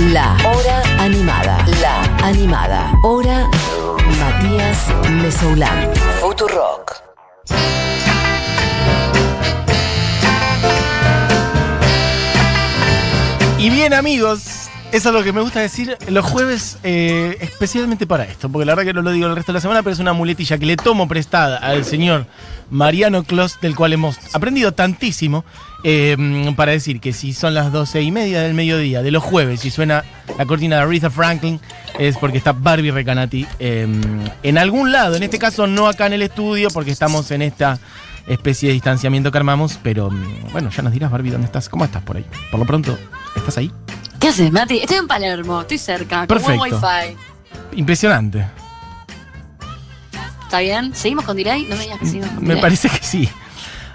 La Hora Animada. La Animada. Hora Matías Mesoulán. Futurock. Y bien, amigos, eso es lo que me gusta decir los jueves, eh, especialmente para esto, porque la verdad que no lo digo el resto de la semana, pero es una muletilla que le tomo prestada al señor Mariano Clos, del cual hemos aprendido tantísimo, eh, para decir que si son las doce y media del mediodía de los jueves y suena la cortina de Aretha Franklin, es porque está Barbie Recanati eh, en algún lado, en este caso no acá en el estudio, porque estamos en esta especie de distanciamiento que armamos, pero mm, bueno, ya nos dirás, Barbie, ¿dónde estás? ¿Cómo estás por ahí? Por lo pronto, ¿estás ahí? ¿Qué haces, Mati? Estoy en Palermo, estoy cerca, con buen Perfecto. wifi. Impresionante. ¿Está bien? ¿Seguimos con delay? No me digas que seguimos con Me delay. parece que sí.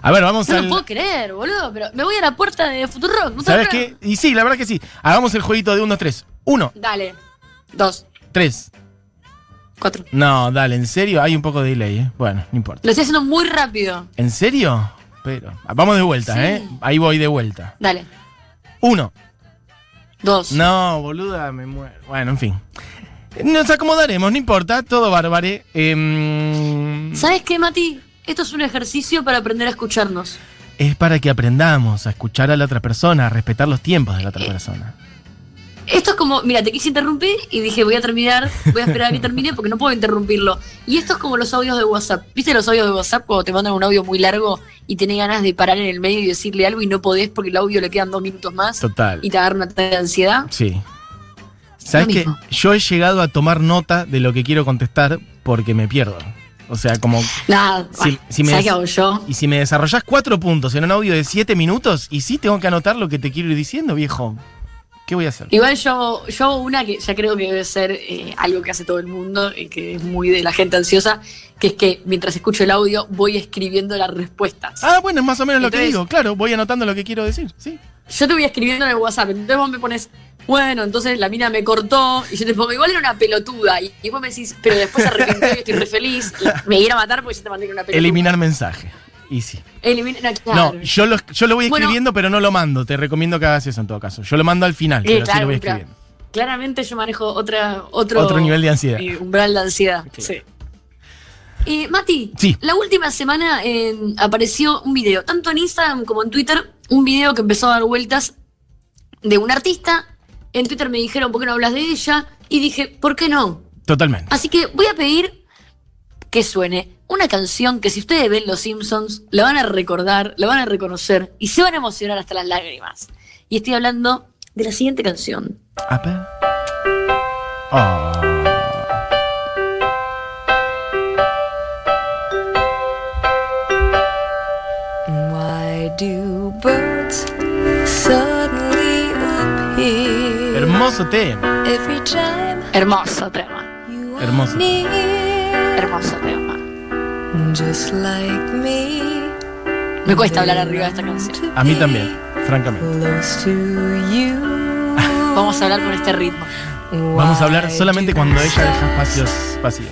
A ver, vamos No al. lo puedo creer, boludo, pero me voy a la puerta de Futurock. ¿no ¿Sabes qué? Y sí, la verdad que sí. Hagamos el jueguito de 1, 2, 3. 1, Dale. Dos, 3. cuatro. No, dale, ¿en serio? Hay un poco de delay, ¿eh? Bueno, no importa. Lo estoy haciendo muy rápido. ¿En serio? Pero. Vamos de vuelta, Sí. ¿eh? Ahí voy de vuelta. Dale. 1. Dos. No, boluda, me muero. Bueno, en fin. Nos acomodaremos, no importa, todo bárbare. Em, ¿Sabes qué, Mati? Esto es un ejercicio para aprender a escucharnos. es para que aprendamos a escuchar a la otra persona, a respetar los tiempos de la otra persona. Esto es como, mira, te quise interrumpir y dije, voy a terminar, voy a esperar a que termine porque no puedo interrumpirlo. Y esto es como los audios de WhatsApp. ¿Viste los audios de WhatsApp cuando te mandan un audio muy largo y tenés ganas de parar en el medio y decirle algo y no podés porque el audio le quedan dos minutos más Total. y te agarra un ataque de ansiedad? Sí. ¿Sabes qué? Yo he llegado a tomar nota de lo que quiero contestar porque me pierdo. O sea, como. Nada, Si- si me ¿sabes des- qué hago yo? Y si me desarrollás cuatro puntos en un audio de siete minutos, y sí tengo que anotar lo que te quiero ir diciendo, viejo. ¿Qué voy a hacer? Igual yo, yo hago una que ya creo que debe ser eh, algo que hace todo el mundo y que es muy de la gente ansiosa, que es que mientras escucho el audio voy escribiendo las respuestas. Ah, bueno, es más o menos lo que digo. Claro, voy anotando lo que quiero decir. Sí. Yo te voy escribiendo en el WhatsApp, entonces vos me pones, bueno, entonces la mina me cortó, y yo te pongo, igual era una pelotuda, y, y vos me decís, pero después y estoy re feliz, y me iba a matar porque yo te mandé una pelotuda. Eliminar mensaje. Y sí. Eliminar, no, claro. No, yo lo, yo lo voy Bueno. escribiendo, pero no lo mando. Te recomiendo que hagas eso en todo caso. Yo lo mando al final, Eh, pero sí lo voy claro. escribiendo. Claramente yo manejo otra, otro, Otro nivel de ansiedad. eh, umbral de ansiedad. Claro. Sí. Eh, Mati, Sí. la última semana eh, apareció un video, tanto en Instagram como en Twitter, un video que empezó a dar vueltas de un artista. En Twitter me dijeron, ¿por qué no hablas de ella? Y dije, ¿por qué no? Totalmente. Así que voy a pedir que suene una canción que si ustedes ven Los Simpsons, la van a recordar, la van a reconocer y se van a emocionar hasta las lágrimas. Y estoy hablando de la siguiente canción. A ver. Oh. Why do birds suddenly appear Hermoso tema. every time Hermoso tema, Hermoso. hermoso tema. Just like me. Me cuesta hablar arriba de esta canción. A mí también, francamente. Vamos a hablar con este ritmo. Vamos a hablar solamente do cuando ella deja espacios vacíos.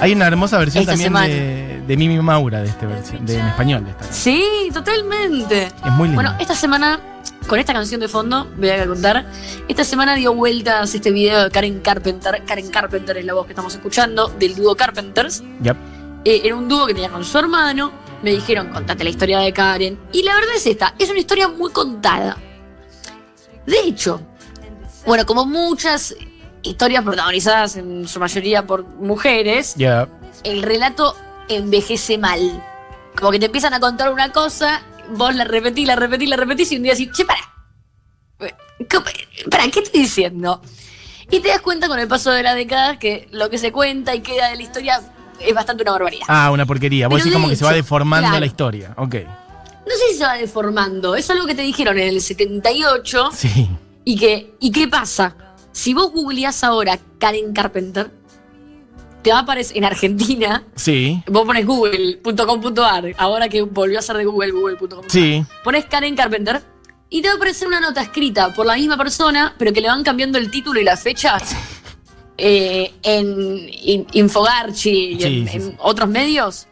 Hay una hermosa versión Esta también semana. de, de Mimi Maura de esta versión, de, en español. de esta. Sí, totalmente. Es muy lindo. Bueno, esta semana, con esta canción de fondo, voy a contar, esta semana dio vueltas este video de Karen Carpenter. Karen Carpenter es la voz que estamos escuchando, del dúo Carpenters. Yep. Eh, era un dúo que tenía con su hermano. Me dijeron, contate la historia de Karen. Y la verdad es esta, es una historia muy contada. De hecho, bueno, como muchas historias protagonizadas en su mayoría por mujeres, el relato envejece mal. Como que te empiezan a contar una cosa, vos la repetís, la repetís, la repetís y un día decís, che, para. ¿Para qué estoy diciendo? Y te das cuenta con el paso de las décadas que lo que se cuenta y queda de la historia es bastante una barbaridad. Ah, una porquería. Vos Pero decís de como que se va deformando claro. la historia. Ok. No sé si se va deformando, es algo que te dijeron en el 78 Sí. y que, ¿y qué pasa? Si vos googleás ahora Karen Carpenter, te va a aparecer en Argentina Sí. Vos pones google.com.ar, ahora que volvió a ser de Google, google.com. Sí. Pones Karen Carpenter y te va a aparecer una nota escrita por la misma persona, pero que le van cambiando el título y la fecha eh, en In- Infogarchi y en, sí, en sí. otros medios.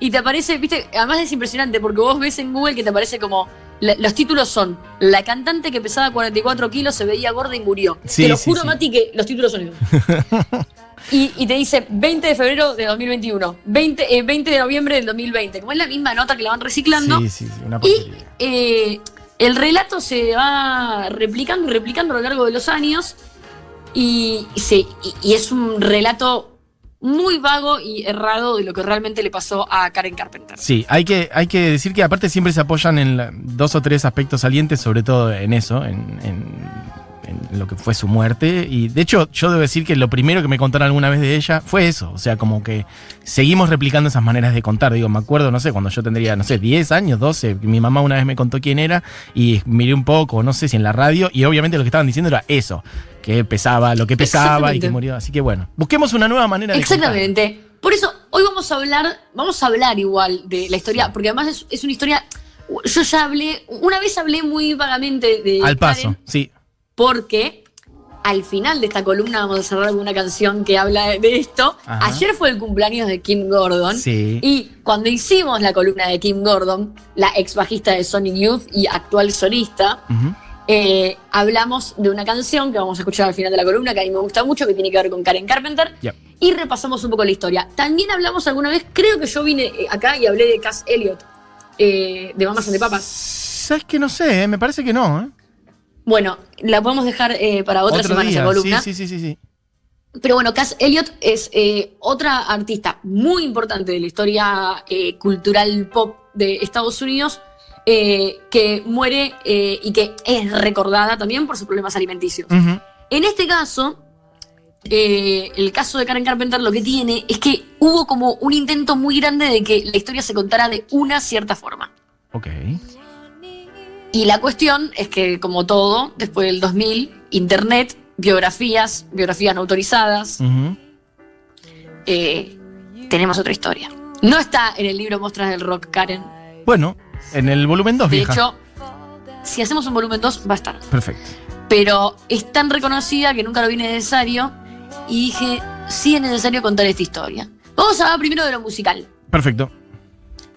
Y te aparece, viste, además es impresionante porque vos ves en Google que te aparece como la- los títulos son La cantante que pesaba 44 kilos se veía gorda y murió. Sí, te lo juro, sí. Mati, que los títulos son y, y te dice 20 de febrero de 2021, 20, eh, 20 de noviembre del 2020. Como es la misma nota que la van reciclando. Sí, sí, sí, una Y eh, el relato se va replicando y replicando a lo largo de los años. Y, y se- y- y es un relato muy vago y errado de lo que realmente le pasó a Karen Carpenter. Sí, hay que, hay que decir que aparte siempre se apoyan en la- dos o tres aspectos salientes, sobre todo en eso, en, en- en lo que fue su muerte. Y de hecho, yo debo decir que lo primero que me contaron alguna vez de ella fue eso. O sea, como que seguimos replicando esas maneras de contar. Digo, me acuerdo, no sé, cuando yo tendría, no sé, 10 años, 12, mi mamá una vez me contó quién era y miré un poco, no sé si en la radio, y obviamente lo que estaban diciendo era eso, que pesaba lo que pesaba y que murió. Así que bueno, busquemos una nueva manera de contar. Exactamente. Por eso, hoy vamos a hablar, vamos a hablar igual de la historia, porque además es, es una historia. Yo ya hablé, una vez hablé muy vagamente de. Al paso, Karen, sí. Porque al final de esta columna vamos a cerrar con una canción que habla de esto. Ajá. Ayer fue el cumpleaños de Kim Gordon. Sí. Y cuando hicimos la columna de Kim Gordon, la ex bajista de Sonic Youth y actual solista, eh, hablamos de una canción que vamos a escuchar al final de la columna, que a mí me gusta mucho, que tiene que ver con Karen Carpenter. Yep. Y repasamos un poco la historia. También hablamos alguna vez, creo que yo vine eh, acá y hablé de Cass Elliot, eh, de Mamas de Papas. ¿Sabes que no sé? eh? Me parece que no, ¿eh? Bueno, la podemos dejar eh, para otra Otro semana día. esa columna. Sí, sí, sí, sí. Pero bueno, Cass Elliot es eh, otra artista muy importante de la historia eh, cultural pop de Estados Unidos que muere y que es recordada también por sus problemas alimenticios. En este caso, eh, el caso de Karen Carpenter lo que tiene es que hubo como un intento muy grande de que la historia se contara de una cierta forma. Ok. Y la cuestión es que, como todo, después del 2000, Internet, biografías, biografías no autorizadas, eh, tenemos otra historia. No está en el libro Mostras del Rock, Karen. Bueno, en el volumen 2, De vieja. hecho, si hacemos un volumen 2, va a estar. Perfecto. Pero es tan reconocida que nunca lo vi necesario. Y dije, sí es necesario contar esta historia. Vamos a hablar primero de lo musical. Perfecto.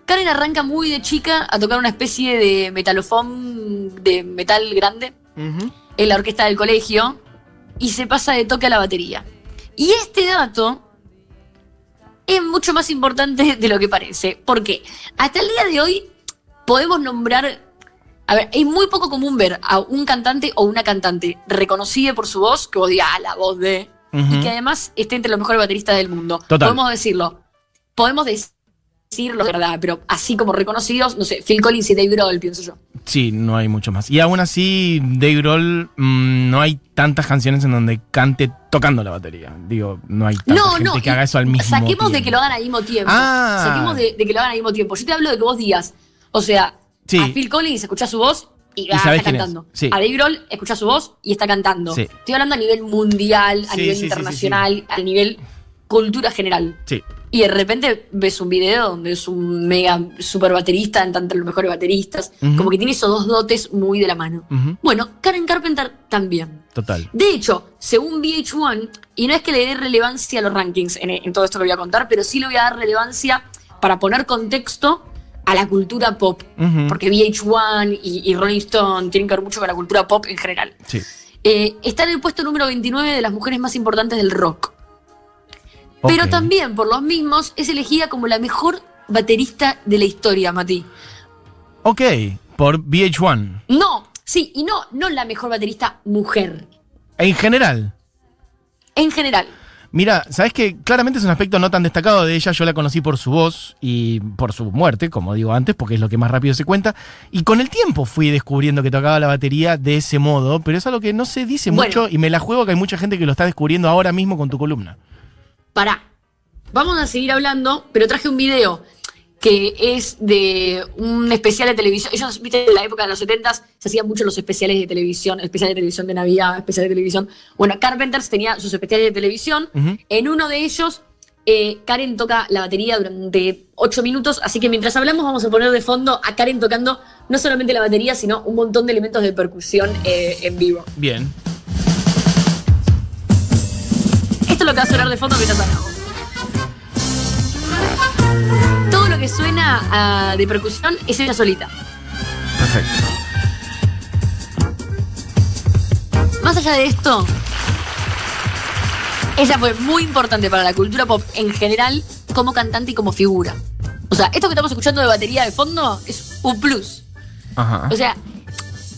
Karen arranca muy de chica a tocar una especie de metalofón de metal grande en la orquesta del colegio y se pasa de toque a la batería. Y este dato es mucho más importante de lo que parece. porque Hasta el día de hoy podemos nombrar... A ver, es muy poco común ver a un cantante o una cantante reconocida por su voz, que vos digas, ah, la voz de... Y que además esté entre los mejores bateristas del mundo. Total. Podemos decirlo. Podemos decirlo, de verdad, pero así como reconocidos, no sé, Phil Collins y Dave Grohl, pienso yo. Sí, no hay mucho más. Y aún así, Dave Grohl, mm, no hay tantas canciones en donde cante tocando la batería. Digo, no hay tanta No, gente no. que haga eso al mismo Saquemos tiempo. de que lo hagan al mismo tiempo. Ah. Saquemos de, de que lo hagan al mismo tiempo. Yo te hablo de que vos digas, o sea, Sí. a Phil Collins escuchás su voz y, está es. cantando. Sí. A Dave Grohl escuchás su voz y está cantando. Sí. Estoy hablando a nivel mundial, a nivel internacional, a nivel cultura general. Sí. Y de repente ves un video donde es un mega super baterista, en tanto los mejores bateristas. Como que tiene esos dos dotes muy de la mano. Bueno, Karen Carpenter también. Total. De hecho, según VH1, y no es que le dé relevancia a los rankings en, en todo esto que voy a contar, pero sí le voy a dar relevancia para poner contexto a la cultura pop. Porque VH1 y, y Rolling Stone tienen que ver mucho con la cultura pop en general. Sí. Eh, está en el puesto número 29 de las mujeres más importantes del rock. Pero también, por los mismos, es elegida como la mejor baterista de la historia, Mati. Ok, por VH1. No, sí, y no, no la mejor baterista mujer. En general. En general. Mira, sabes que claramente es un aspecto no tan destacado de ella. Yo la conocí por su voz y por su muerte, como digo antes, porque es lo que más rápido se cuenta. Y con el tiempo fui descubriendo que tocaba la batería de ese modo, pero es algo que no se dice Bueno. mucho y me la juego que hay mucha gente que lo está descubriendo ahora mismo con tu columna. Pará. Vamos a seguir hablando, pero traje un video que es de un especial de televisión. Ellos, viste, en la época de los 70 se hacían mucho los especiales de televisión, especiales de televisión de Navidad, especiales de televisión. Bueno, Carpenters tenía sus especiales de televisión. En uno de ellos, eh, Karen toca la batería durante 8 minutos, así que mientras hablamos vamos a poner de fondo a Karen tocando no solamente la batería, sino un montón de elementos de percusión eh, en vivo. Bien. Lo que va a sonar de fondo mientras hablamos. Todo lo que suena ah, de percusión es ella solita. Perfecto. Más allá de esto, ella fue muy importante para la cultura pop en general como cantante y como figura. O sea, esto que estamos escuchando de batería de fondo es un plus. Ajá. O sea,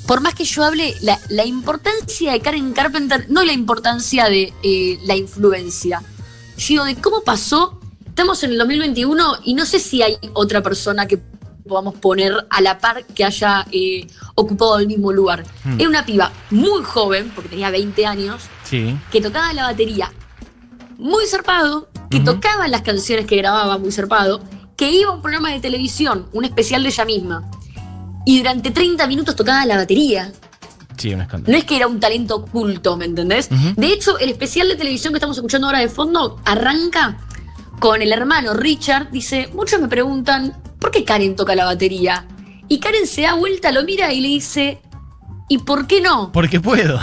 por más que yo hable, la, la importancia de Karen Carpenter, no la importancia de eh, la influencia, sino de cómo pasó. Estamos en el 2021 y no sé si hay otra persona que podamos poner a la par que haya eh, ocupado el mismo lugar. Hmm. Era una piba muy joven, porque tenía 20 años, Sí. que tocaba la batería muy zarpado, que tocaba las canciones que grababa muy zarpado, que iba a un programa de televisión, un especial de ella misma, y durante 30 minutos tocaba la batería. Sí, un escándalo. No es que era un talento oculto, ¿me entendés? De hecho, el especial de televisión que estamos escuchando ahora de fondo arranca con el hermano Richard. Dice, muchos me preguntan, ¿por qué Karen toca la batería? Y Karen se da vuelta, lo mira y le dice, ¿y por qué no? Porque puedo.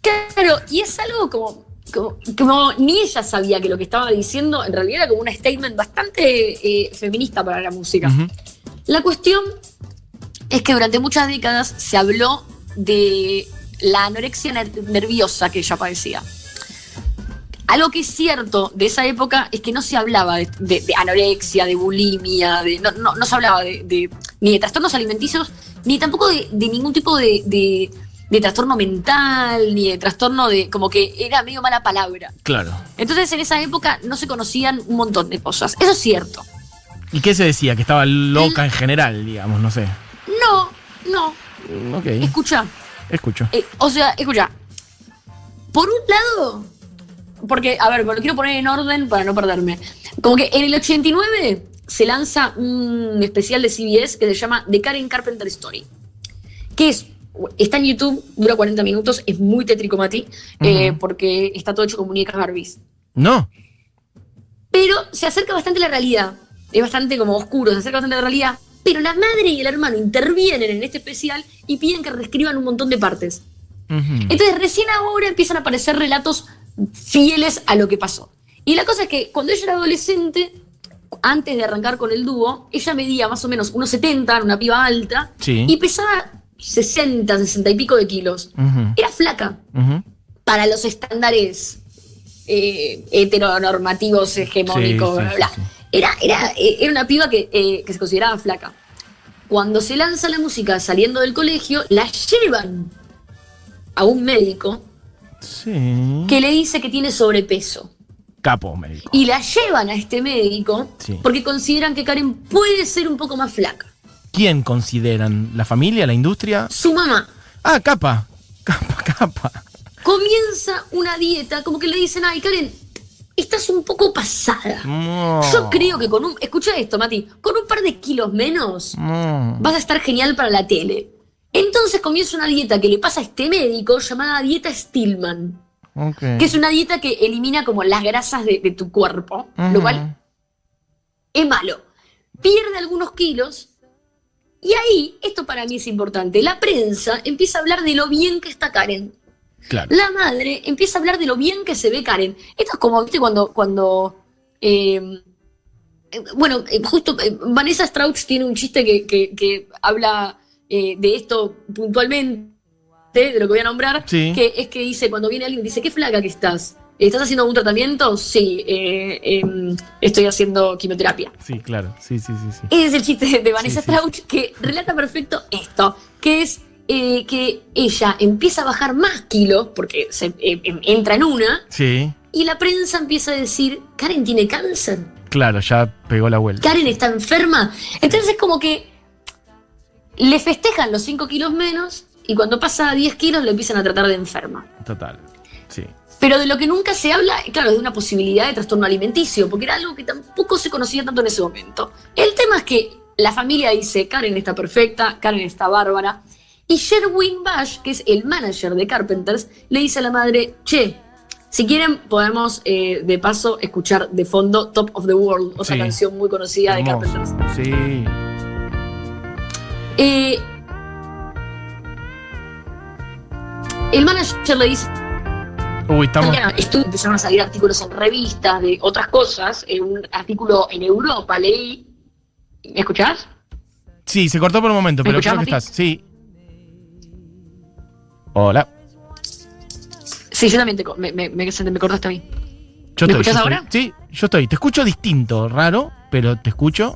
Claro, y es algo como, como, como ni ella sabía que lo que estaba diciendo en realidad era como un statement bastante eh, feminista para la música. La cuestión es que durante muchas décadas se habló de la anorexia ner- nerviosa que ella padecía. Algo que es cierto de esa época es que no se hablaba de, de- de anorexia, de bulimia, de, no, no- no se hablaba de, ni de trastornos alimenticios, ni tampoco de, ningún tipo de trastorno mental, ni de trastorno de. como que era medio mala palabra. Claro. Entonces en esa época no se conocían un montón de cosas. Eso es cierto. ¿Y qué se decía? Que estaba loca en general, digamos, no sé. No, no, Ok, escucha. escucho. Eh, o sea, escucha. Por un lado, porque, a ver, lo quiero poner en orden para no perderme. Como que en el 89 se lanza un especial de CBS que se llama The Karen Carpenter Story. Que es, está en YouTube, dura 40 minutos, es muy tétrico, Mati, eh, porque está todo hecho con muñecas Barbies. No. Pero se acerca bastante a la realidad. Es bastante como oscuro, se acerca bastante a la realidad. Pero la madre y el hermano intervienen en este especial y piden que reescriban un montón de partes. Entonces recién ahora empiezan a aparecer relatos fieles a lo que pasó. Y la cosa es que cuando ella era adolescente, antes de arrancar con el dúo, ella medía más o menos unos 70, era una piba alta, Sí. y pesaba 60, 60 y pico de kilos. Era flaca para los estándares eh, heteronormativos, hegemónicos, Sí, sí, bla, bla. Era, era, eh, era una piba que, eh, que se consideraba flaca. Cuando se lanza la música saliendo del colegio, la llevan a un médico Sí. que le dice que tiene sobrepeso. Capo médico. Y la llevan a este médico Sí. porque consideran que Karen puede ser un poco más flaca. ¿Quién consideran? ¿La familia? ¿La industria? Su mamá Ah, capa. Capa, capa. comienza una dieta, como que le dicen, ay Karen, estás un poco pasada. No. Yo creo que con un, escucha esto, Mati, con un par de kilos menos No. vas a estar genial para la tele. Entonces comienza una dieta que le pasa a este médico llamada dieta Stillman, Ok. que es una dieta que elimina como las grasas de, de tu cuerpo, lo cual es malo. Pierde algunos kilos y ahí, esto para mí es importante, la prensa empieza a hablar de lo bien que está Karen. Claro. La madre empieza a hablar de lo bien que se ve Karen. Esto es como, viste, cuando, cuando eh, eh, bueno, eh, justo Vanessa Strauch tiene un chiste que, que- que habla eh, de esto puntualmente, de lo que voy a nombrar, Sí. que es que dice, cuando viene alguien, dice, qué flaca que estás. ¿Estás haciendo algún tratamiento? Sí, eh, em, estoy haciendo quimioterapia. Sí, claro. Sí, sí, sí, sí. Ese es el chiste de Vanessa Sí, sí. Strauch que relata perfecto esto, que es eh, que ella empieza a bajar más kilos, porque se, eh, em- entra en una, Sí, y la prensa empieza a decir, Karen tiene cáncer, claro, ya pegó la vuelta. Karen está enferma. Entonces es como que le festejan los 5 kilos menos y cuando pasa a 10 kilos lo empiezan a tratar de enferma. Total. Sí. Pero de lo que nunca se habla, claro, es de una posibilidad de trastorno alimenticio, porque era algo que tampoco se conocía tanto en ese momento. El tema es que la familia dice, Karen está perfecta, Karen está bárbara, y Sherwin Bash, que es el manager de Carpenters, le dice a la madre, che, si quieren podemos eh, de paso escuchar de fondo Top of the World, otra Sí. canción muy conocida de. Carpenters. Sí. Eh, el manager le dice, Uy, estamos. Empezaron a salir artículos en revistas de otras cosas. eh, un artículo en Europa leí. ¿Me escuchás? Sí, se cortó por un momento, ¿Me pero creo que estás. Sí. Hola. Sí, yo también te, me, me, me, me cortaste a mí. Yo ¿Me estoy, yo ahora? estoy. Sí, yo estoy. Te escucho distinto, raro, pero te escucho.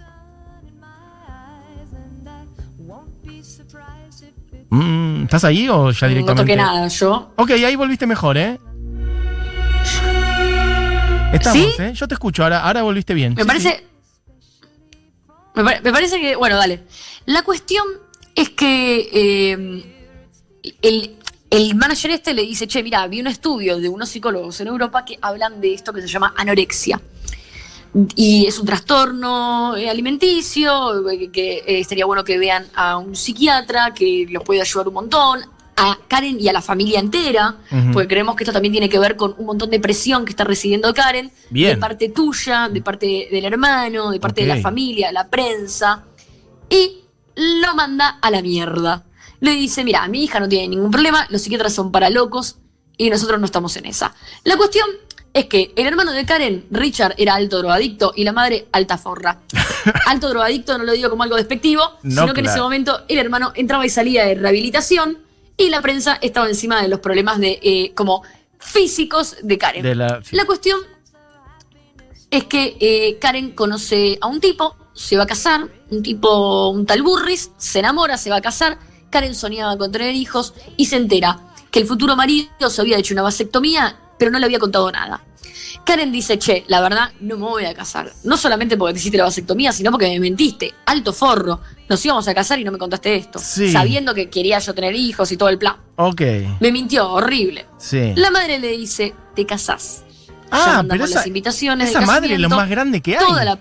Mm, ¿Estás ahí o ya No directamente? toqué nada, yo. Ok, ahí volviste mejor, ¿eh? Estamos, ¿Sí? ¿eh? Yo te escucho, ahora, ahora volviste bien. Me Sí, parece. Me, pare- me parece que. Bueno, dale. La cuestión es que eh, el, el manager este le dice: Che, mira, vi un estudio de unos psicólogos en Europa que hablan de esto que se llama anorexia. Y es un trastorno eh, alimenticio, eh, que eh, estaría bueno que vean a un psiquiatra que los puede ayudar un montón, a Karen y a la familia entera, porque creemos que esto también tiene que ver con un montón de presión que está recibiendo Karen, Bien. de parte tuya, de parte del hermano, de parte de la familia, de la prensa, y lo manda a la mierda. Le dice, mira, mi hija no tiene ningún problema, los psiquiatras son para locos y nosotros no estamos en esa. La cuestión es que el hermano de Karen, Richard, era alto drogadicto y la madre alta forra. Alto drogadicto no lo digo como algo despectivo, No, sino que en ese momento el hermano entraba y salía de rehabilitación y la prensa estaba encima de los problemas de eh, como físicos de Karen. De la- sí. La cuestión es que eh, Karen conoce a un tipo, se va a casar, un tipo, un tal Burris, se enamora, se va a casar. Karen soñaba con tener hijos y se entera que el futuro marido se había hecho una vasectomía, pero no le había contado nada. Karen dice, che, la verdad, no me voy a casar. No solamente porque te hiciste la vasectomía, sino porque me mentiste. Alto forro. Nos íbamos a casar y no me contaste esto. Sí. Sabiendo que quería yo tener hijos y todo el plan. Ok, Me mintió, horrible. sí. La madre le dice, te casás. Ah, pero esa, las invitaciones esa madre es lo más grande que hay. Toda la,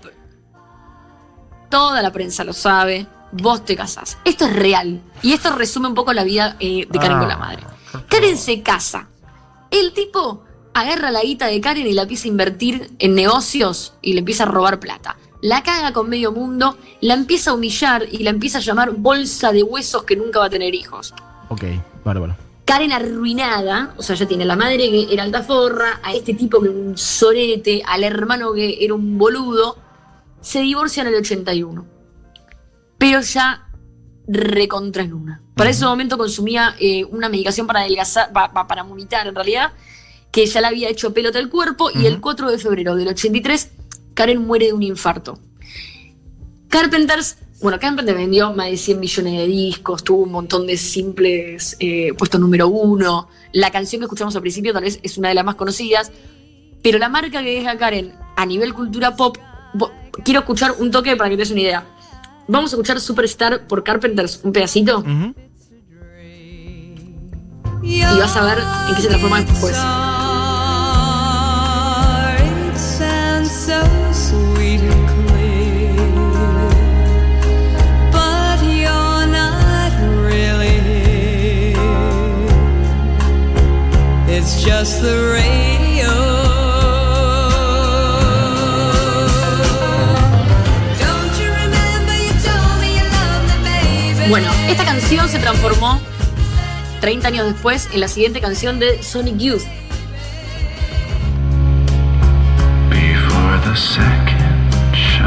toda la prensa lo sabe. Vos te casás. Esto es real. Y esto resume un poco la vida eh, de Karen Ah, con la madre. por Karen se casa. El tipo agarra la guita de Karen y la empieza a invertir en negocios y le empieza a robar plata. La caga con medio mundo, la empieza a humillar y la empieza a llamar bolsa de huesos que nunca va a tener hijos. Ok, bárbaro. Karen arruinada, o sea, ya tiene a la madre que era altaforra, a este tipo que era un sorete, al hermano que era un boludo, se divorcian en el 81. Pero ya recontra en una. Para ese momento consumía eh, una medicación para adelgazar, pa- pa- para vomitar en realidad, que ya le había hecho pelota el cuerpo, y el Ujú. 4 de febrero del 83, Karen muere de un infarto. Carpenters, bueno, Carpenter vendió más de 100 millones de discos, tuvo un montón de simples eh, puestos número uno. La canción que escuchamos al principio tal vez es una de las más conocidas, pero la marca que deja Karen a nivel cultura pop, quiero escuchar un toque para que te des una idea. Vamos a escuchar Superstar por Carpenters, un pedacito, Ujú. y vas a ver en qué se transforma después. It sounds so sweet Bueno, esta canción se transformó 30 años después en la siguiente canción de Sonic Youth. Before the second show,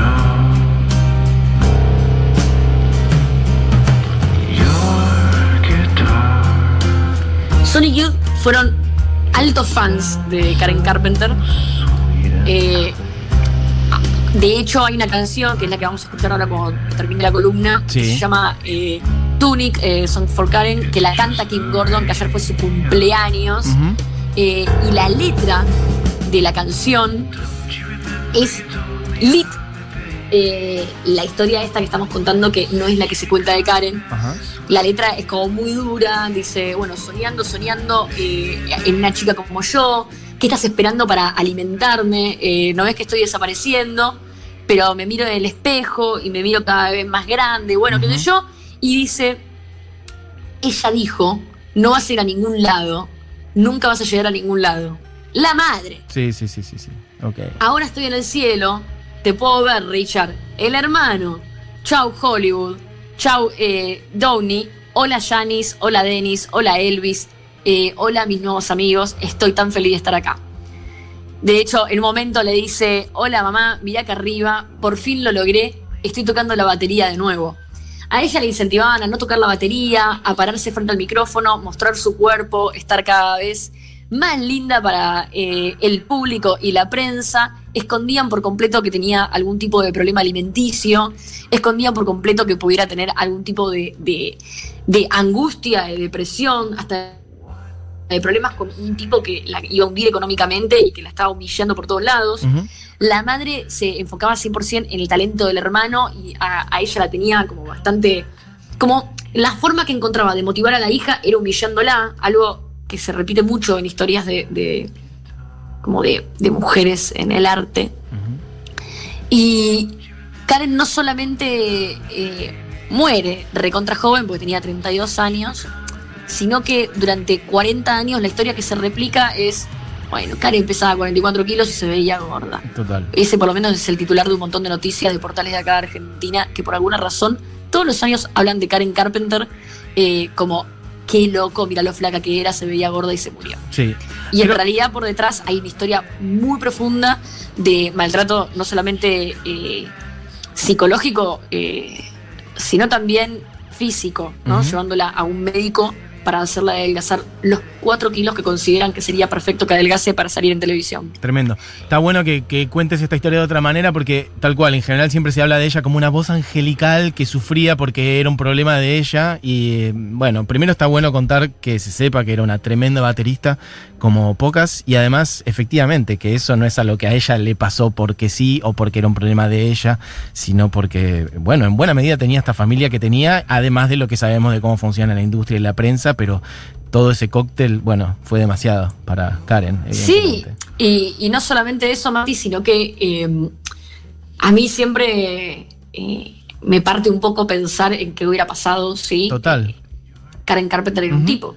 your guitar Sonic Youth fueron altos fans de Karen Carpenter. Eh, de hecho, hay una canción que es la que vamos a escuchar ahora cuando termine la columna, que se llama eh, Tunic, eh, Song for Karen, que la canta Kim Gordon, que ayer fue su cumpleaños. Eh, y la letra de la canción es lit. La historia esta que estamos contando, que no es la que se cuenta de Karen, la letra es como muy dura, dice, bueno, soñando, soñando eh, en una chica como yo, ¿qué estás esperando para alimentarme? Eh, ¿No ves que estoy desapareciendo? Pero me miro en el espejo y me miro cada vez más grande, bueno, qué sé yo, y dice, ella dijo, no vas a ir a ningún lado, nunca vas a llegar a ningún lado. La madre. Sí, sí, sí, sí, sí. Ok. Ahora estoy en el cielo, te puedo ver, Richard. El hermano. Chau, Hollywood. Chau, eh, Downey. Hola, Janice. Hola, Dennis. Hola, Elvis. Eh, hola, mis nuevos amigos. Estoy tan feliz de estar acá. De hecho, en un momento le dice: Hola, mamá, mirá acá arriba. Por fin lo logré. Estoy tocando la batería de nuevo. a ella le incentivaban a no tocar la batería, a pararse frente al micrófono, mostrar su cuerpo, estar cada vez más linda para eh, el público y la prensa. Escondían por completo que tenía algún tipo de problema alimenticio, escondían por completo que pudiera tener algún tipo de, de- de angustia, de depresión, hasta de problemas con un tipo que la iba a hundir económicamente y que la estaba humillando por todos lados. La madre se enfocaba 100% en el talento del hermano y a, a ella la tenía como bastante... Como la forma que encontraba de motivar a la hija era humillándola, algo que se repite mucho en historias de, de- como de, de mujeres en el arte. Y Karen no solamente eh, muere recontra joven, porque tenía 32 años, sino que durante 40 años la historia que se replica es, bueno, Karen pesaba 44 kilos y se veía gorda. Total. Ese por lo menos es el titular de un montón de noticias de portales de acá de Argentina que por alguna razón todos los años hablan de Karen Carpenter eh, como qué loco, mira lo flaca que era, se veía gorda y se murió. Sí. Y en realidad por detrás hay una historia muy profunda de maltrato, no solamente eh, psicológico, eh, sino también físico, ¿no? Llevándola a un médico para hacerla adelgazar los cuatro kilos que consideran que sería perfecto que adelgace para salir en televisión. Tremendo. Está bueno que, que cuentes esta historia de otra manera porque tal cual, en general siempre se habla de ella como una voz angelical que sufría porque era un problema de ella y eh, bueno, primero está bueno contar que se sepa que era una tremenda baterista como pocas y además efectivamente que eso no es a lo que a ella le pasó porque sí o porque era un problema de ella, sino porque bueno, en buena medida tenía esta familia que tenía, además de lo que sabemos de cómo funciona la industria y la prensa, pero todo ese cóctel, bueno, fue demasiado para Karen. Sí, y, y no solamente eso, Mati, sino que eh, a mí siempre eh, me parte un poco pensar en qué hubiera pasado si Total. Karen Carpenter era un tipo.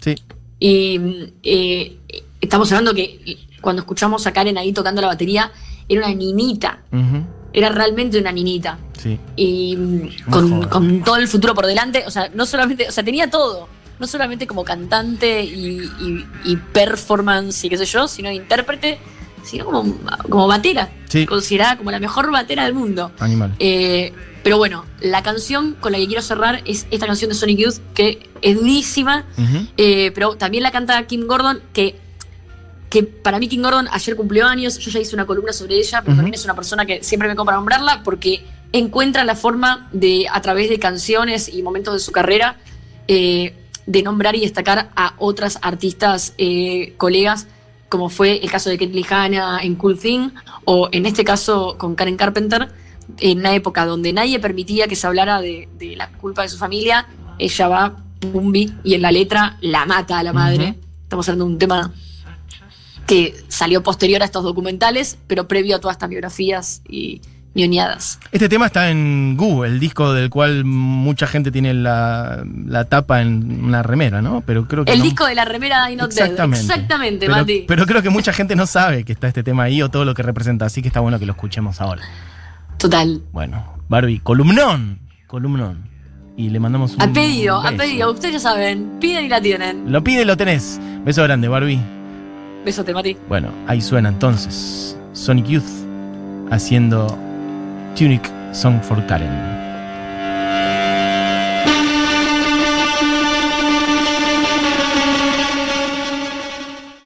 Sí. Y eh, estamos hablando que cuando escuchamos a Karen ahí tocando la batería, era una niñita, ujú, era realmente una niñita. Sí. Y mm, con todo el futuro por delante, o sea, no solamente, o sea, tenía todo. No solamente como cantante y, y- y performance y qué sé yo, sino intérprete, sino como, como batera. Sí. Considerada como la mejor batera del mundo. Animal. Eh, pero bueno, la canción con la que quiero cerrar es esta canción de Sonic Youth, que es durísima, eh, pero también la canta Kim Gordon, que, que para mí Kim Gordon ayer cumplió años, yo ya hice una columna sobre ella, pero también es una persona que siempre me compra nombrarla porque encuentra la forma de, a través de canciones y momentos de su carrera, eh, de nombrar y destacar a otras artistas eh, colegas, como fue el caso de Kathleen Hanna en Cool Thing, o en este caso con Karen Carpenter, en una época donde nadie permitía que se hablara de, de la culpa de su familia, ella va, pumbi, y en la letra la mata a la madre. Estamos hablando de un tema que salió posterior a estos documentales, pero previo a todas estas biografías y ñoñadas. Este tema está en Gu, el disco del cual mucha gente tiene la, la tapa en una remera, ¿no? Pero creo que El no- disco de la remera I Not Dead. Exactamente. Exactamente, pero, Mati. pero creo que mucha gente no sabe que está este tema ahí o todo lo que representa, así que está bueno que lo escuchemos ahora. Total. Bueno, Barbie, columnón, columnón. Y le mandamos un A pedido, a pedido. Ustedes ya saben, piden y la tienen. Lo pide, lo tenés. Beso grande, Barbie. Besote, Mati. Bueno, ahí suena entonces Sonic Youth haciendo Tunic Song for Karen.